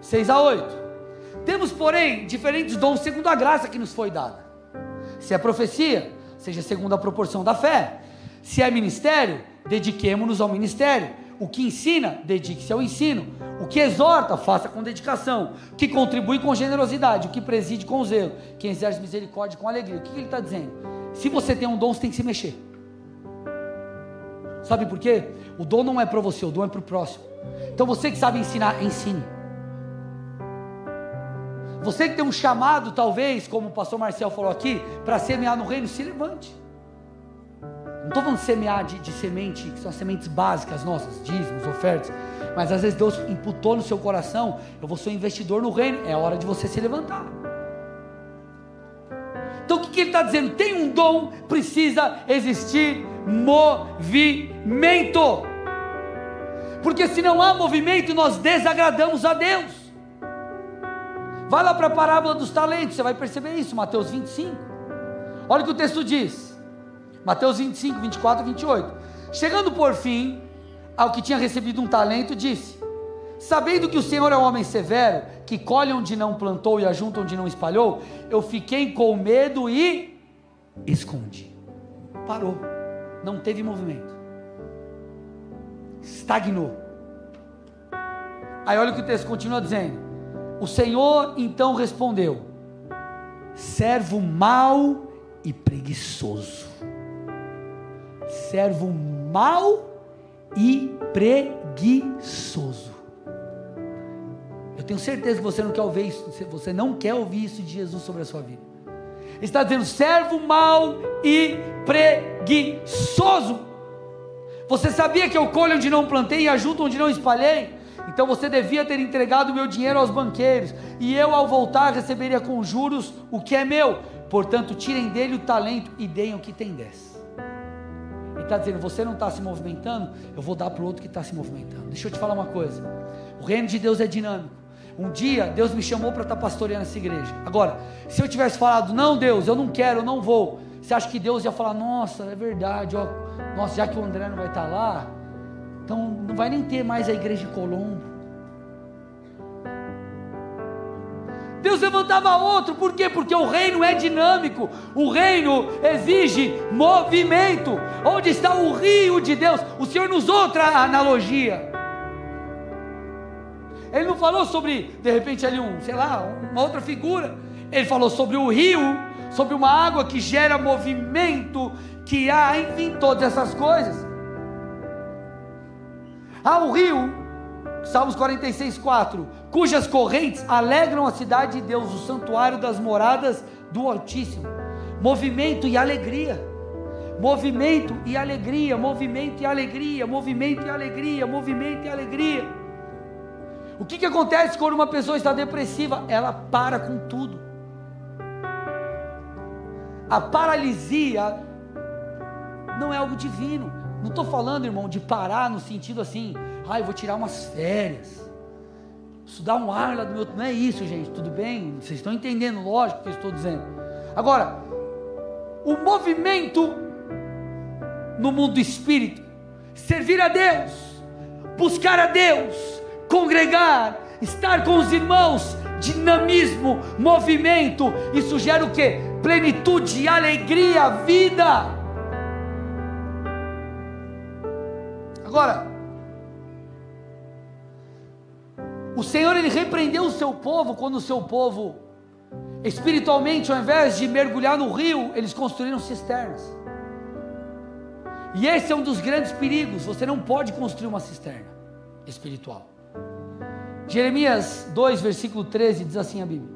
6 a 8. Temos, porém, diferentes dons segundo a graça que nos foi dada. Se é profecia, seja segundo a proporção da fé. Se é ministério, dediquemo-nos ao ministério. O que ensina, dedique-se ao ensino. O que exorta, faça com dedicação. O que contribui com generosidade. O que preside com zelo. Quem exerce misericórdia com alegria. O que ele está dizendo? Se você tem um dom, você tem que se mexer. Sabe por quê? O dom não é para você, o dom é para o próximo. Então você que sabe ensinar, ensine. Você que tem um chamado, talvez, como o pastor Marcel falou aqui, para semear no reino, se levante. Não estou falando semear de, de, semente, que são as sementes básicas nossas, dízimos, ofertas. Mas às vezes Deus imputou no seu coração: eu vou ser um investidor no reino, é hora de você se levantar. Então o que, que ele está dizendo? Tem um dom, precisa existir movimento. Porque se não há movimento, nós desagradamos a Deus. Vai lá para a parábola dos talentos, você vai perceber isso, Mateus 25. Olha o que o texto diz. Mateus 25, 24 e 28. Chegando por fim ao que tinha recebido um talento, disse: Sabendo que o Senhor é um homem severo, que colhe onde não plantou e ajunta onde não espalhou, eu fiquei com medo e escondi. Parou. Não teve movimento. Estagnou. Aí olha o que o texto continua dizendo. O Senhor então respondeu: servo mau e preguiçoso. Servo mau e preguiçoso. Eu tenho certeza que você não quer ouvir isso, você não quer ouvir isso de Jesus sobre a sua vida. Ele está dizendo servo mau e preguiçoso. Você sabia que eu colho onde não plantei e ajudo onde não espalhei? Então você devia ter entregado meu dinheiro aos banqueiros, e eu, ao voltar, receberia com juros o que é meu. Portanto, tirem dele o talento e deem o que tem dez. Está dizendo: você não está se movimentando, eu vou dar para o outro que está se movimentando. Deixa eu te falar uma coisa: o reino de Deus é dinâmico. Um dia Deus me chamou para estar tá pastoreando essa igreja. Agora, se eu tivesse falado, não, Deus, eu não quero, eu não vou, você acha que Deus ia falar, nossa, é verdade, ó, nossa, já que o André não vai estar tá lá, então não vai nem ter mais a igreja de Colombo. Deus levantava outro, por quê? Porque o reino é dinâmico, o reino exige movimento. Onde está o rio de Deus? O Senhor nos outra analogia. Ele não falou sobre, de repente, ali um, sei lá, uma outra figura. Ele falou sobre o rio, sobre uma água que gera movimento, que há, enfim, todas essas coisas. Há o rio, Salmos 46, 4, cujas correntes alegram a cidade de Deus, o santuário das moradas do Altíssimo. Movimento e alegria. Movimento e alegria, movimento e alegria, movimento e alegria, movimento e alegria. O que, que acontece quando uma pessoa está depressiva? Ela para com tudo. A paralisia não é algo divino. Não estou falando, irmão, de parar no sentido assim, ah, eu vou tirar umas férias, estudar um ar lá do meu. Não é isso, gente, tudo bem? Vocês estão entendendo, lógico, o que eu estou dizendo. Agora, o movimento no mundo do espírito, servir a Deus, buscar a Deus, congregar, estar com os irmãos, dinamismo, movimento, isso gera o que? Plenitude, alegria, vida. Agora, o Senhor ele repreendeu o seu povo quando o seu povo espiritualmente, ao invés de mergulhar no rio, eles construíram cisternas. E esse é um dos grandes perigos. Você não pode construir uma cisterna espiritual. Jeremias 2, versículo 13 diz assim a Bíblia: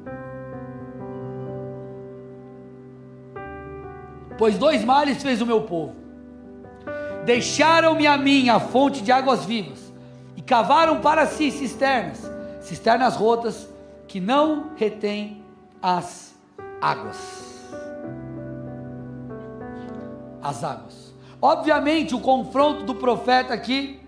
Pois dois males fez o meu povo: deixaram-me a mim a fonte de águas vivas, e cavaram para si cisternas, cisternas rotas que não retêm as águas. As águas. Obviamente, o confronto do profeta aqui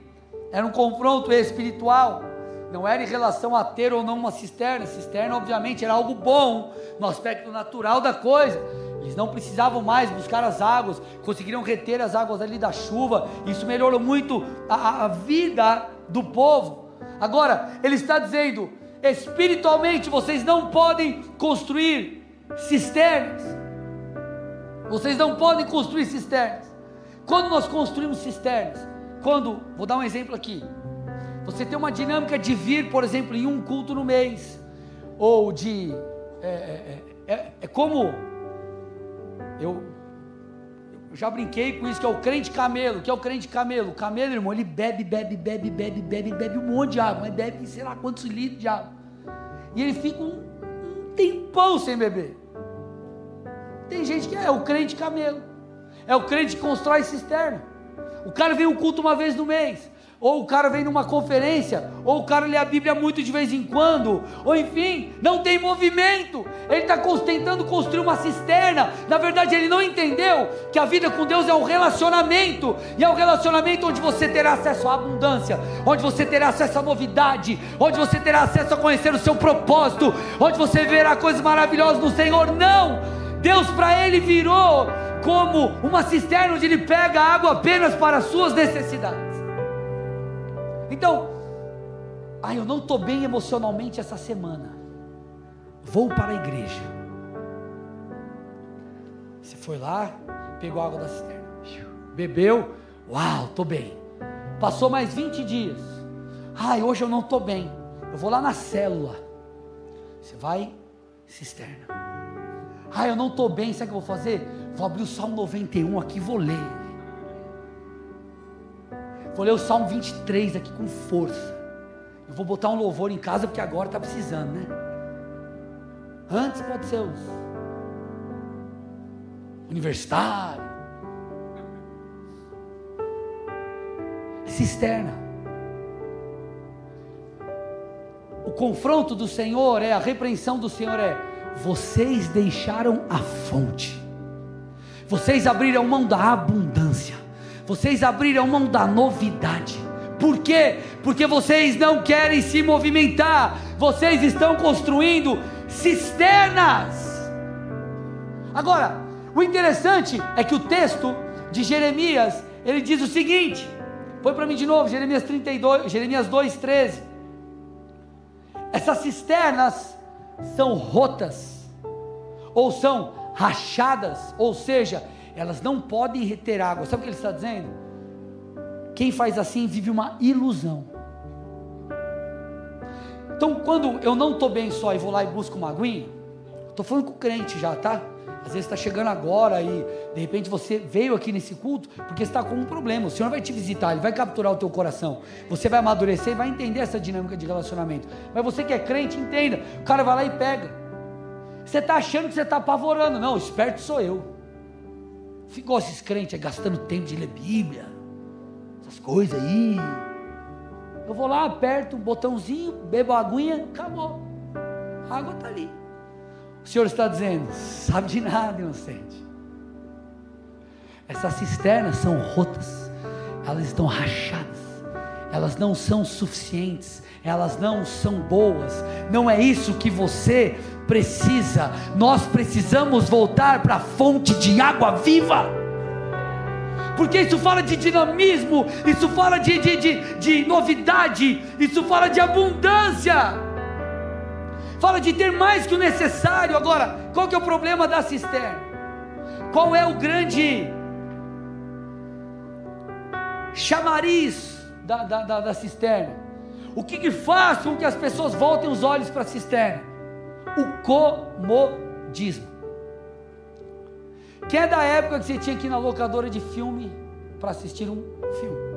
era um confronto espiritual não era em relação a ter ou não uma cisterna. Cisterna, obviamente, era algo bom no aspecto natural da coisa. Eles não precisavam mais buscar as águas, conseguiram reter as águas ali da chuva. Isso melhorou muito a, a vida do povo. Agora, ele está dizendo: espiritualmente vocês não podem construir cisternas. Vocês não podem construir cisternas. Quando nós construímos cisternas, quando, vou dar um exemplo aqui. Você tem uma dinâmica de vir, por exemplo, em um culto no mês, ou de. É, é, é, é, é como. Eu, eu já brinquei com isso, que é o crente camelo. que é o crente camelo? O camelo, irmão, ele bebe, bebe, bebe, bebe, bebe, bebe um monte de água, mas bebe sei lá quantos litros de água. E ele fica um, um tempão sem beber. Tem gente que é, é o crente camelo. É o crente que constrói cisterna. O cara vem um culto uma vez no mês ou o cara vem numa conferência, ou o cara lê a Bíblia muito de vez em quando, ou enfim, não tem movimento, ele está tentando construir uma cisterna. Na verdade, ele não entendeu que a vida com Deus é um relacionamento, e é um relacionamento onde você terá acesso à abundância, onde você terá acesso à novidade, onde você terá acesso a conhecer o seu propósito, onde você verá coisas maravilhosas no Senhor. Não! Deus para ele virou como uma cisterna onde ele pega água apenas para as suas necessidades. Então, ah, eu não estou bem emocionalmente essa semana. Vou para a igreja. Você foi lá, pegou água da cisterna, bebeu, uau, estou bem. Passou mais 20 dias. Ai, hoje eu não estou bem. Eu vou lá na célula. Você vai, cisterna. Ah, eu não estou bem, sabe o que eu vou fazer? Vou abrir o Salmo 91 aqui e vou ler. Vou ler o Salmo 23 aqui com força. Eu vou botar um louvor em casa porque agora está precisando, né? Antes pode ser os universitário. cisterna. O confronto do Senhor é, a repreensão do Senhor é: vocês deixaram a fonte, vocês abriram mão da abundância, vocês abriram mão da novidade. Por quê? Porque vocês não querem se movimentar, vocês estão construindo cisternas. Agora, o interessante é que o texto de Jeremias, ele diz o seguinte: põe para mim de novo, Jeremias 32, Jeremias 2,13. Essas cisternas são rotas, ou são rachadas, ou seja, elas não podem reter água. Sabe o que ele está dizendo? Quem faz assim vive uma ilusão. Então, quando eu não estou bem só e vou lá e busco uma aguinha, estou falando com o crente já, tá? Às vezes está chegando agora e de repente você veio aqui nesse culto porque está com um problema. O Senhor vai te visitar, Ele vai capturar o teu coração. Você vai amadurecer e vai entender essa dinâmica de relacionamento. Mas você que é crente, entenda. O cara vai lá e pega. Você está achando que você está apavorando. Não, esperto sou eu. Ficou esses crentes gastando tempo de ler Bíblia, essas coisas aí. Eu vou lá, aperto o botãozinho, bebo a aguinha, acabou. A água está ali. O Senhor está dizendo: sabe de nada, inocente. Essas cisternas são rotas, elas estão rachadas, elas não são suficientes, elas não são boas, não é isso que você precisa. Nós precisamos voltar para a fonte de água viva. Porque isso fala de dinamismo, isso fala de, de, de, de novidade, isso fala de abundância fala de ter mais que o necessário. Agora, qual que é o problema da cisterna? Qual é o grande chamariz da, da, da, da cisterna? O que, que faz com que as pessoas voltem os olhos para a cisterna? O comodismo. Quem é da época que você tinha que ir na locadora de filme para assistir um filme?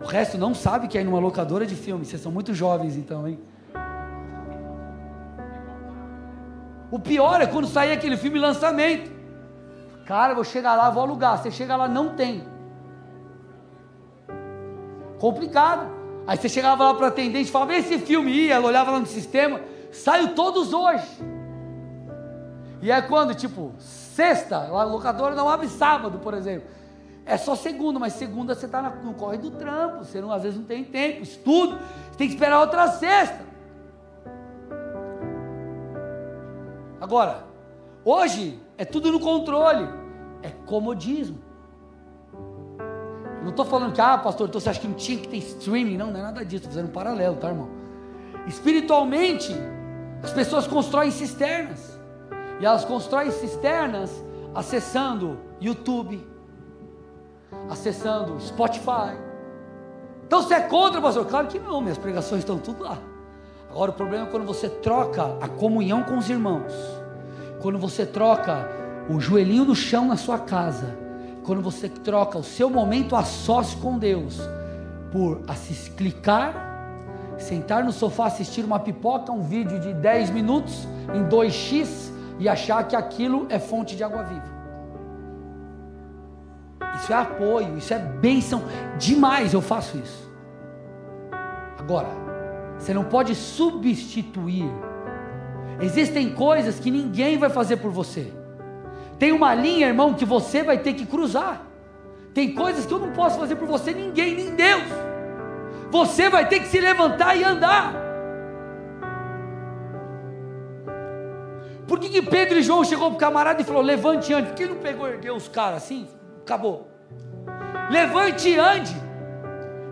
O resto não sabe que é numa locadora de filme. Vocês são muito jovens então, hein? O pior é quando sair aquele filme lançamento. Cara, vou chegar lá, vou alugar. Você chega lá, não tem. Complicado. Aí você chegava lá para atendente e falava: esse filme ia, ela olhava lá no sistema, saiu todos hoje. E é quando, tipo, sexta, a locadora não abre sábado, por exemplo. É só segunda, mas segunda você está no corre do trampo, você não, às vezes não tem tempo, estudo, você tem que esperar outra sexta. Agora, hoje é tudo no controle, é comodismo. Não estou falando que, ah, pastor, então você acha que não tinha que ter streaming? Não, não é nada disso, estou fazendo um paralelo, tá, irmão? Espiritualmente, as pessoas constroem cisternas, e elas constroem cisternas acessando YouTube, acessando Spotify. Então você é contra, pastor? Claro que não, minhas pregações estão tudo lá. Agora o problema é quando você troca a comunhão com os irmãos, quando você troca o joelhinho no chão na sua casa, quando você troca o seu momento a sós com Deus por assist, clicar, sentar no sofá, assistir uma pipoca, um vídeo de 10 minutos em 2x e achar que aquilo é fonte de água viva isso é apoio, isso é bênção demais. Eu faço isso. Agora, você não pode substituir. Existem coisas que ninguém vai fazer por você. Tem uma linha, irmão, que você vai ter que cruzar. Tem coisas que eu não posso fazer por você, ninguém, nem Deus. Você vai ter que se levantar e andar. Por que, que Pedro e João chegou para o camarada e falou: levante antes? Por que não pegou e ergueu os caras assim? Acabou levante e ande.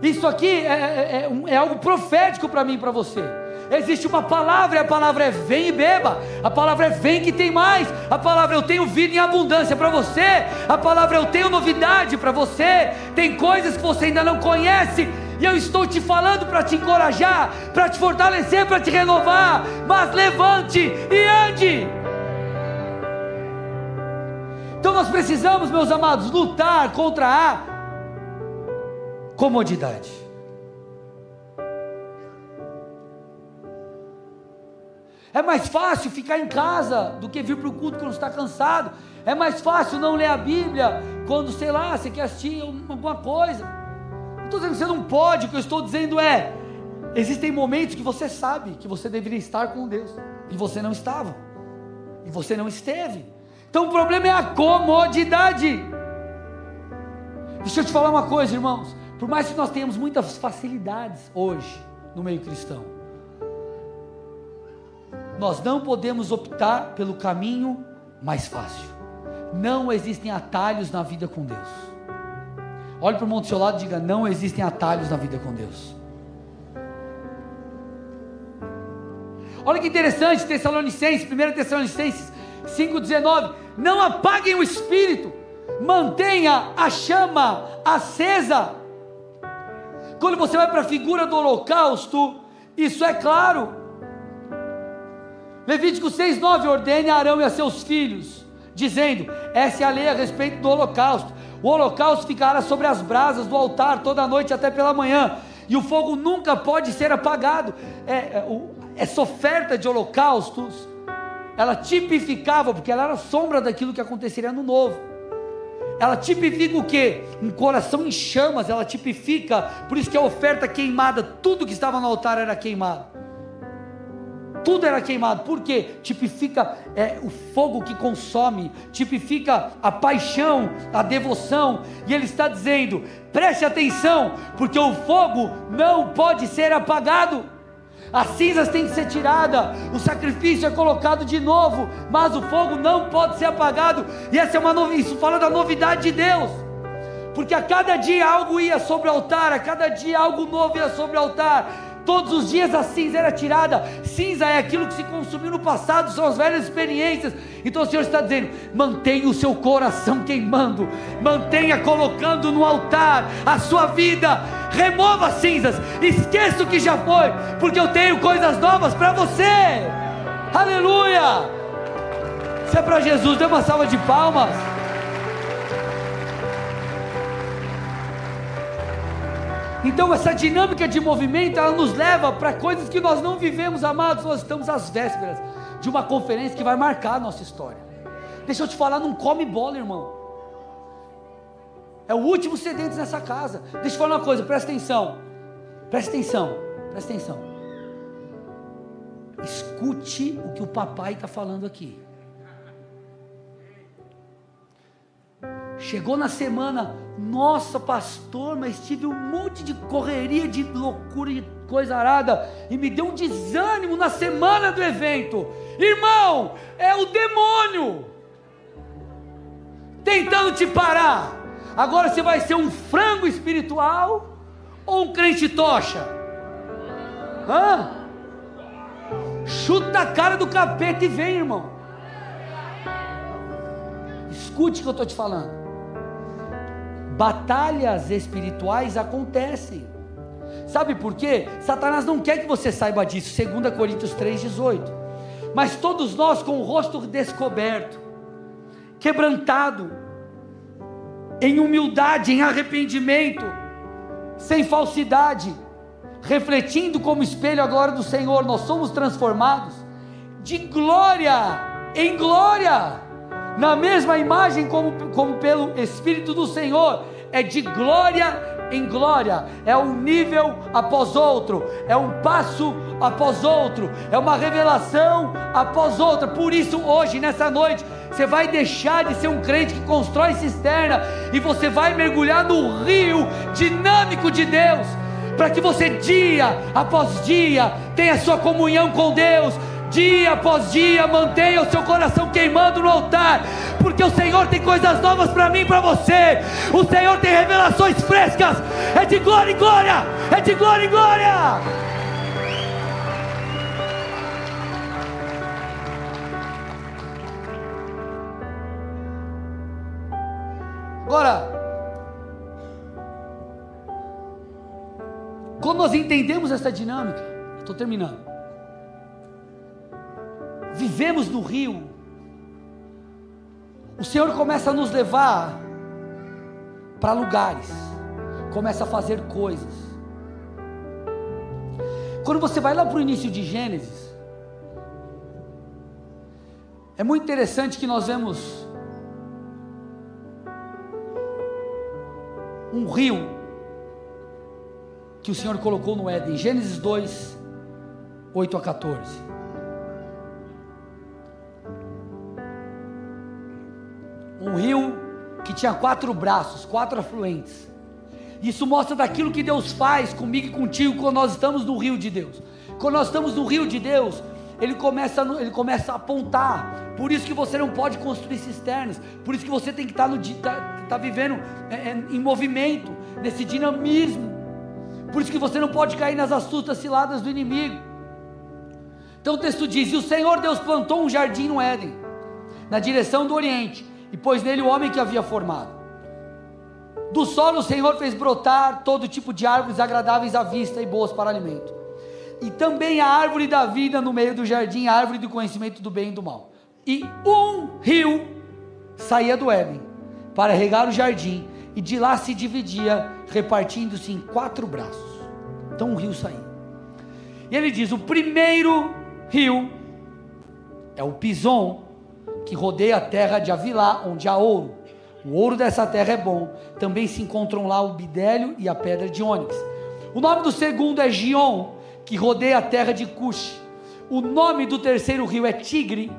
Isso aqui é, é, é, é algo profético para mim e para você. Existe uma palavra, e a palavra é vem e beba. A palavra é vem que tem mais. A palavra eu tenho vida em abundância para você. A palavra eu tenho novidade para você. Tem coisas que você ainda não conhece. E eu estou te falando para te encorajar, para te fortalecer, para te renovar. Mas levante e ande. Então nós precisamos, meus amados, lutar contra a comodidade. É mais fácil ficar em casa do que vir para o culto quando está cansado. É mais fácil não ler a Bíblia quando, sei lá, você quer assistir alguma coisa. Não estou dizendo que você não pode, o que eu estou dizendo é: existem momentos que você sabe que você deveria estar com Deus, e você não estava, e você não esteve. Então o problema é a comodidade. Deixa eu te falar uma coisa, irmãos. Por mais que nós tenhamos muitas facilidades hoje no meio cristão, nós não podemos optar pelo caminho mais fácil. Não existem atalhos na vida com Deus. Olhe para o mundo do seu lado e diga: não existem atalhos na vida com Deus. Olha que interessante, Tessalonicenses, 1 Tessalonicenses 5,19. Não apaguem o espírito, mantenha a chama acesa. Quando você vai para a figura do holocausto, isso é claro. Levítico 6,9: ordene a Arão e a seus filhos, dizendo: essa é a lei a respeito do holocausto. O holocausto ficará sobre as brasas do altar toda a noite até pela manhã, e o fogo nunca pode ser apagado. É, é, essa oferta de holocaustos, ela tipificava, porque ela era sombra daquilo que aconteceria no novo. Ela tipifica o que? Um coração em chamas, ela tipifica, por isso que a oferta queimada, tudo que estava no altar era queimado. Tudo era queimado, por quê? Tipifica é, o fogo que consome, tipifica a paixão, a devoção, e ele está dizendo: preste atenção, porque o fogo não pode ser apagado as cinzas têm que ser tiradas, o sacrifício é colocado de novo, mas o fogo não pode ser apagado. E essa é uma isso fala da novidade de Deus. Porque a cada dia algo ia sobre o altar, a cada dia algo novo ia sobre o altar. Todos os dias a cinza era tirada. Cinza é aquilo que se consumiu no passado, são as velhas experiências. Então o Senhor está dizendo: mantenha o seu coração queimando, mantenha colocando no altar a sua vida. Remova as cinzas, esqueça o que já foi, porque eu tenho coisas novas para você. Aleluia! Se é para Jesus, dê uma salva de palmas. Então essa dinâmica de movimento, ela nos leva para coisas que nós não vivemos, amados. Nós estamos às vésperas de uma conferência que vai marcar a nossa história. Deixa eu te falar, não come bola, irmão. É o último sedente nessa casa. Deixa eu falar uma coisa, presta atenção. Presta atenção, presta atenção. Escute o que o papai está falando aqui. Chegou na semana, nossa pastor, mas tive um monte de correria, de loucura, de coisa arada, e me deu um desânimo na semana do evento. Irmão, é o demônio tentando te parar. Agora você vai ser um frango espiritual ou um crente tocha? Hã? Chuta a cara do capeta e vem, irmão. Escute o que eu estou te falando batalhas espirituais acontecem. Sabe por quê? Satanás não quer que você saiba disso, 2 Coríntios 3,18. Mas todos nós com o rosto descoberto, quebrantado, em humildade, em arrependimento, sem falsidade, refletindo como espelho a glória do Senhor, nós somos transformados de glória em glória na mesma imagem como, como pelo Espírito do Senhor, é de glória em glória, é um nível após outro, é um passo após outro, é uma revelação após outra. Por isso, hoje, nessa noite, você vai deixar de ser um crente que constrói cisterna e você vai mergulhar no rio dinâmico de Deus, para que você, dia após dia, tenha sua comunhão com Deus, dia após dia, mantenha o seu coração queimando no altar, porque o Senhor tem coisas novas para mim e para você. O Senhor tem revelações frescas, é de glória em glória, é de glória em glória. Agora, quando nós entendemos essa dinâmica, estou terminando vivemos no rio, o Senhor começa a nos levar para lugares, começa a fazer coisas. Quando você vai lá para o início de Gênesis, é muito interessante que nós vemos um rio que o Senhor colocou no Éden. Gênesis 2, 8 a 14. Um rio que tinha quatro braços, quatro afluentes. Isso mostra daquilo que Deus faz comigo e contigo quando nós estamos no rio de Deus. Quando nós estamos no rio de Deus, ele começa, ele começa a apontar. Por isso que você não pode construir cisternas. Por isso que você tem que estar no tá, tá vivendo é, é, em movimento, nesse dinamismo. Por isso que você não pode cair nas astutas ciladas do inimigo. Então o texto diz: E o Senhor Deus plantou um jardim no Éden, na direção do Oriente, e pôs nele o homem que havia formado. Do solo o Senhor fez brotar todo tipo de árvores agradáveis à vista e boas para alimento. E também a árvore da vida no meio do jardim, a árvore do conhecimento do bem e do mal. E um rio saía do Éden para regar o jardim, e de lá se dividia, repartindo-se em quatro braços. Então um rio saía. E ele diz: o primeiro rio é o Pison, que rodeia a terra de Avilá, onde há ouro. O ouro dessa terra é bom. Também se encontram lá o bidélio e a pedra de ônix. O nome do segundo é Gion, que rodeia a terra de Cush. O nome do terceiro rio é Tigre,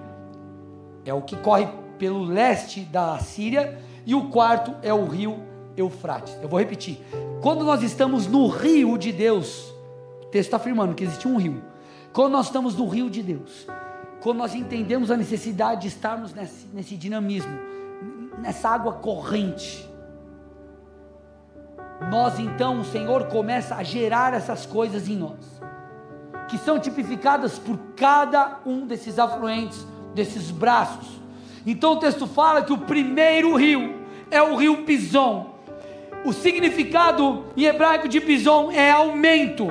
é o que corre pelo leste da Síria. E o quarto é o rio Eufrates. Eu vou repetir. Quando nós estamos no rio de Deus, o texto está afirmando que existe um rio. Quando nós estamos no rio de Deus, quando nós entendemos a necessidade de estarmos nesse, nesse dinamismo, nessa água corrente. Nós então, o Senhor começa a gerar essas coisas em nós, que são tipificadas por cada um desses afluentes, desses braços. Então o texto fala que o primeiro rio é o rio Pison. O significado em hebraico de Pison é aumento.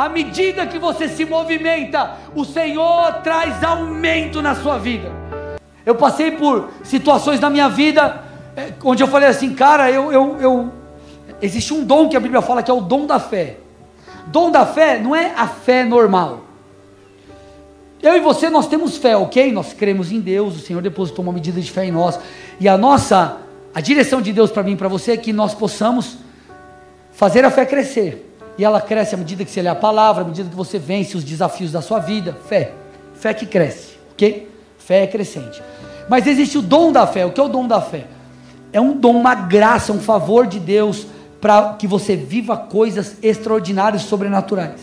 À medida que você se movimenta, o Senhor traz aumento na sua vida. Eu passei por situações na minha vida é, onde eu falei assim, cara, eu, eu, eu, existe um dom que a Bíblia fala que é o dom da fé. Dom da fé não é a fé normal. Eu e você, nós temos fé, ok? Nós cremos em Deus, o Senhor depositou uma medida de fé em nós. E a nossa, a direção de Deus para mim e para você é que nós possamos fazer a fé crescer. E ela cresce à medida que você lê a palavra, à medida que você vence os desafios da sua vida. Fé. Fé que cresce, ok? Fé é crescente. Mas existe o dom da fé. O que é o dom da fé? É um dom, uma graça, um favor de Deus para que você viva coisas extraordinárias, sobrenaturais.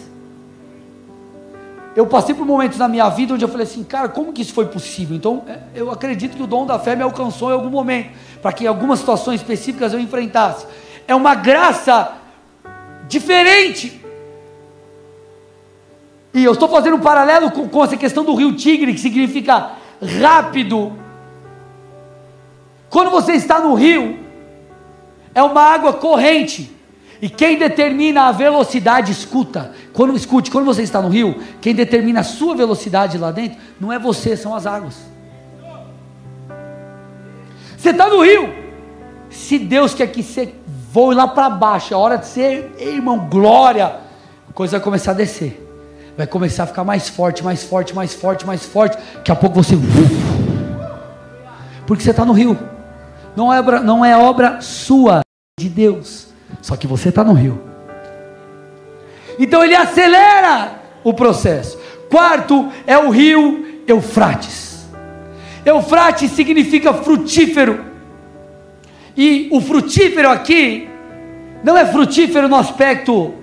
Eu passei por momentos na minha vida onde eu falei assim, cara, como que isso foi possível? Então, é, eu acredito que o dom da fé me alcançou em algum momento, para que em algumas situações específicas eu enfrentasse. É uma graça diferente. E eu estou fazendo um paralelo com, com essa questão do rio Tigre, que significa rápido. Quando você está no rio, é uma água corrente. E quem determina a velocidade, escuta. Quando escute, quando você está no rio, quem determina a sua velocidade lá dentro não é você, são as águas. Você está no rio. Se Deus quer que você voe lá para baixo, é hora de ser, irmão, glória, a coisa vai começar a descer vai começar a ficar mais forte, mais forte, mais forte, mais forte. Daqui a pouco você. Porque você está no rio. Não é, obra, não é obra sua, de Deus. Só que você está no rio. Então ele acelera o processo. Quarto é o rio Eufrates. Eufrates significa frutífero. E o frutífero aqui não é frutífero no aspecto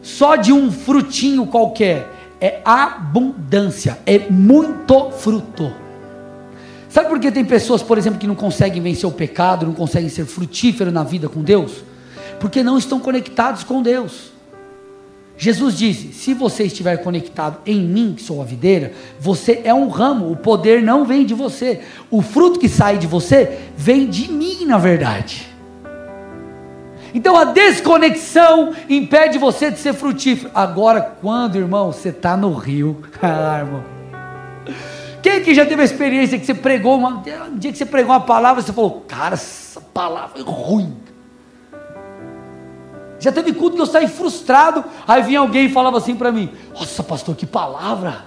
só de um frutinho qualquer. É abundância, é muito fruto. Sabe por que tem pessoas, por exemplo, que não conseguem vencer o pecado, não conseguem ser frutíferos na vida com Deus? Porque não estão conectados com Deus. Jesus disse: Se você estiver conectado em mim, que sou a videira, você é um ramo, o poder não vem de você, o fruto que sai de você vem de mim, na verdade. Então a desconexão impede você de ser frutífero. Agora, quando, irmão, você está no rio, [LAUGHS] ah, irmão. Quem que já teve a experiência que você pregou uma, um dia que você pregou uma palavra, você falou, cara, essa palavra é ruim. Já teve culto que eu saí frustrado. Aí vinha alguém e falava assim para mim: Nossa, pastor, que palavra!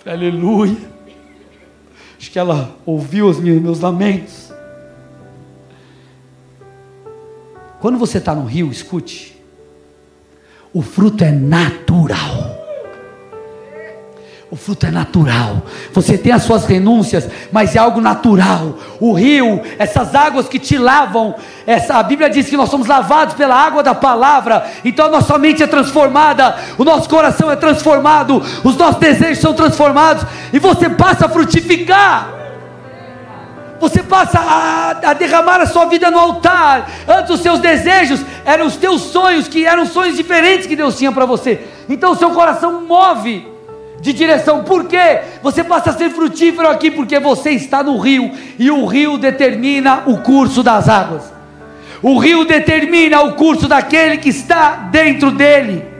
Falei, Aleluia. Acho que ela ouviu os meus lamentos. Quando você está no rio, escute. O fruto é natural. O fruto é natural. Você tem as suas renúncias, mas é algo natural. O rio, essas águas que te lavam, essa, a Bíblia diz que nós somos lavados pela água da palavra. Então a nossa mente é transformada, o nosso coração é transformado, os nossos desejos são transformados e você passa a frutificar. Você passa a, a derramar a sua vida no altar. Antes os seus desejos eram os teus sonhos, que eram sonhos diferentes que Deus tinha para você. Então o seu coração move de direção. Por quê? Você passa a ser frutífero aqui porque você está no rio e o rio determina o curso das águas. O rio determina o curso daquele que está dentro dele.